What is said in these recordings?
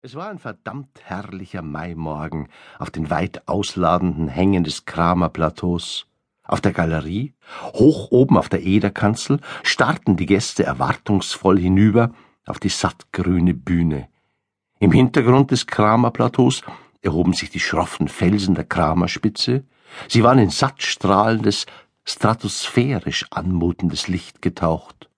Es war ein verdammt herrlicher Maimorgen auf den weit ausladenden Hängen des Kramer Plateaus. Auf der Galerie, hoch oben auf der Ederkanzel, starrten die Gäste erwartungsvoll hinüber auf die sattgrüne Bühne. Im Hintergrund des Kramer Plateaus erhoben sich die schroffen Felsen der Kramerspitze. Sie waren in sattstrahlendes, stratosphärisch anmutendes Licht getaucht.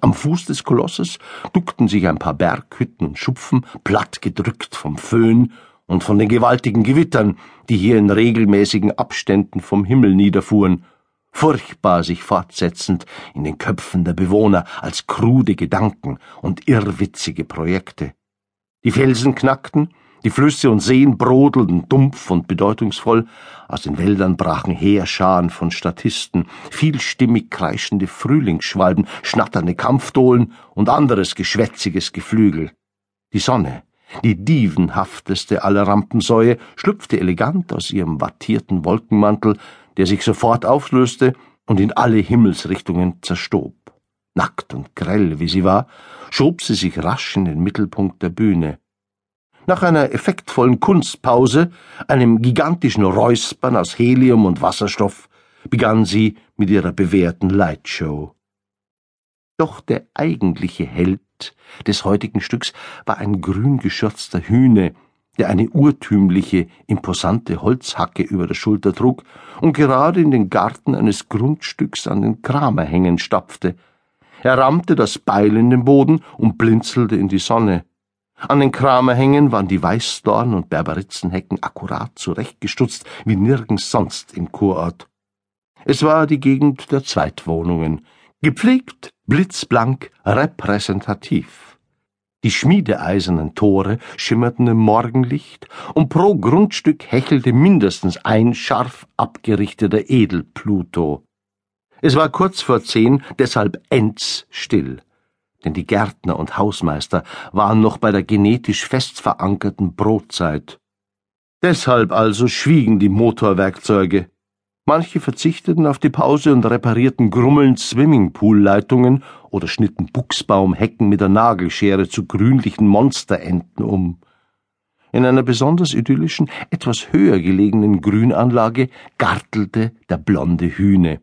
Am Fuß des Kolosses duckten sich ein paar Berghütten und Schupfen, platt gedrückt vom Föhn und von den gewaltigen Gewittern, die hier in regelmäßigen Abständen vom Himmel niederfuhren, furchtbar sich fortsetzend in den Köpfen der Bewohner als krude Gedanken und irrwitzige Projekte. Die Felsen knackten, die Flüsse und Seen brodelten dumpf und bedeutungsvoll, aus den Wäldern brachen Heerscharen von Statisten, vielstimmig kreischende Frühlingsschwalben, schnatternde Kampfdohlen und anderes geschwätziges Geflügel. Die Sonne, die dievenhafteste aller Rampensäue, schlüpfte elegant aus ihrem wattierten Wolkenmantel, der sich sofort auflöste und in alle Himmelsrichtungen zerstob. Nackt und grell wie sie war, schob sie sich rasch in den Mittelpunkt der Bühne. Nach einer effektvollen Kunstpause, einem gigantischen Räuspern aus Helium und Wasserstoff, begann sie mit ihrer bewährten Lightshow. Doch der eigentliche Held des heutigen Stücks war ein grün geschürzter Hühne, der eine urtümliche, imposante Holzhacke über der Schulter trug und gerade in den Garten eines Grundstücks an den Kramerhängen stapfte. Er rammte das Beil in den Boden und blinzelte in die Sonne. An den Kramerhängen waren die Weißdorn- und Berberitzenhecken akkurat zurechtgestutzt wie nirgends sonst im Kurort. Es war die Gegend der Zweitwohnungen, gepflegt, blitzblank, repräsentativ. Die schmiedeeisernen Tore schimmerten im Morgenlicht, und pro Grundstück hechelte mindestens ein scharf abgerichteter Edelpluto. Es war kurz vor zehn, deshalb endstill denn die Gärtner und Hausmeister waren noch bei der genetisch fest verankerten Brotzeit. Deshalb also schwiegen die Motorwerkzeuge. Manche verzichteten auf die Pause und reparierten grummelnd Swimmingpool-Leitungen oder schnitten Buchsbaumhecken mit der Nagelschere zu grünlichen Monsterenten um. In einer besonders idyllischen, etwas höher gelegenen Grünanlage gartelte der blonde Hühne.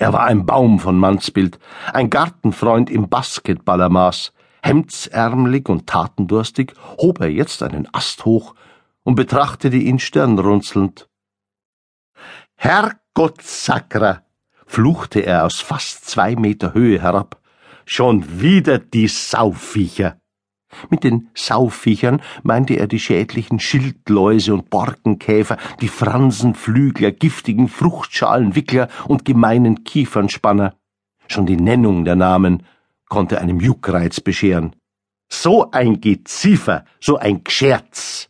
Er war ein Baum von Mannsbild, ein Gartenfreund im Basketballermaß. Hemdsärmelig und tatendurstig hob er jetzt einen Ast hoch und betrachtete ihn stirnrunzelnd. Herrgott Sakra! fluchte er aus fast zwei Meter Höhe herab. Schon wieder die Sauviecher! Mit den Sauviechern meinte er die schädlichen Schildläuse und Borkenkäfer, die Fransenflügler, giftigen Fruchtschalenwickler und gemeinen Kiefernspanner. Schon die Nennung der Namen konnte einem Juckreiz bescheren. So ein Geziefer, so ein Gscherz!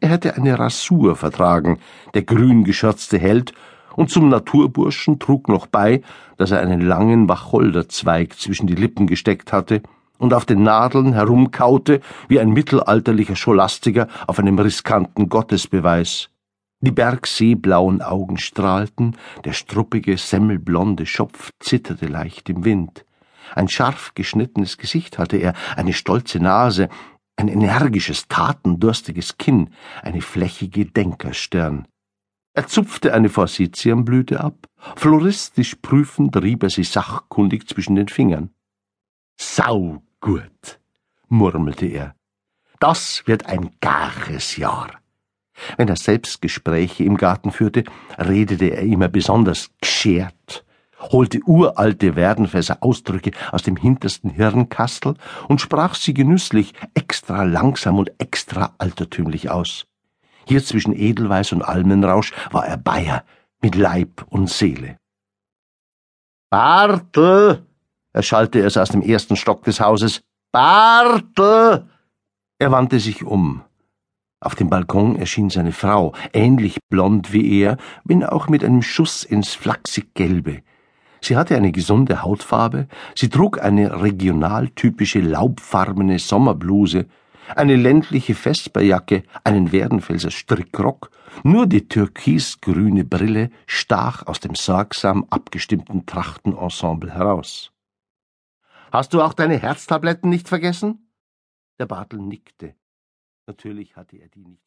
Er hätte eine Rasur vertragen, der grün geschürzte Held, und zum Naturburschen trug noch bei, dass er einen langen Wacholderzweig zwischen die Lippen gesteckt hatte und auf den Nadeln herumkaute wie ein mittelalterlicher Scholastiker auf einem riskanten Gottesbeweis. Die bergseeblauen Augen strahlten, der struppige, semmelblonde Schopf zitterte leicht im Wind. Ein scharf geschnittenes Gesicht hatte er, eine stolze Nase, ein energisches, tatendurstiges Kinn, eine flächige Denkerstirn. Er zupfte eine Forsythienblüte ab, floristisch prüfend rieb er sie sachkundig zwischen den Fingern. Saugut, murmelte er. Das wird ein gares Jahr. Wenn er selbst Gespräche im Garten führte, redete er immer besonders geschert, holte uralte Werdenfässer Ausdrücke aus dem hintersten Hirnkastel und sprach sie genüsslich, extra langsam und extra altertümlich aus. Hier zwischen Edelweiß und Almenrausch war er Bayer mit Leib und Seele. Bartel, erschallte es aus dem ersten Stock des Hauses. Bartel! Er wandte sich um. Auf dem Balkon erschien seine Frau, ähnlich blond wie er, wenn auch mit einem Schuss ins flachsig Gelbe. Sie hatte eine gesunde Hautfarbe, sie trug eine regionaltypische laubfarbene Sommerbluse, eine ländliche Vesperjacke, einen Werdenfelser Strickrock, nur die türkisgrüne Brille stach aus dem sorgsam abgestimmten Trachtenensemble heraus. Hast du auch deine Herztabletten nicht vergessen? Der Bartel nickte. Natürlich hatte er die nicht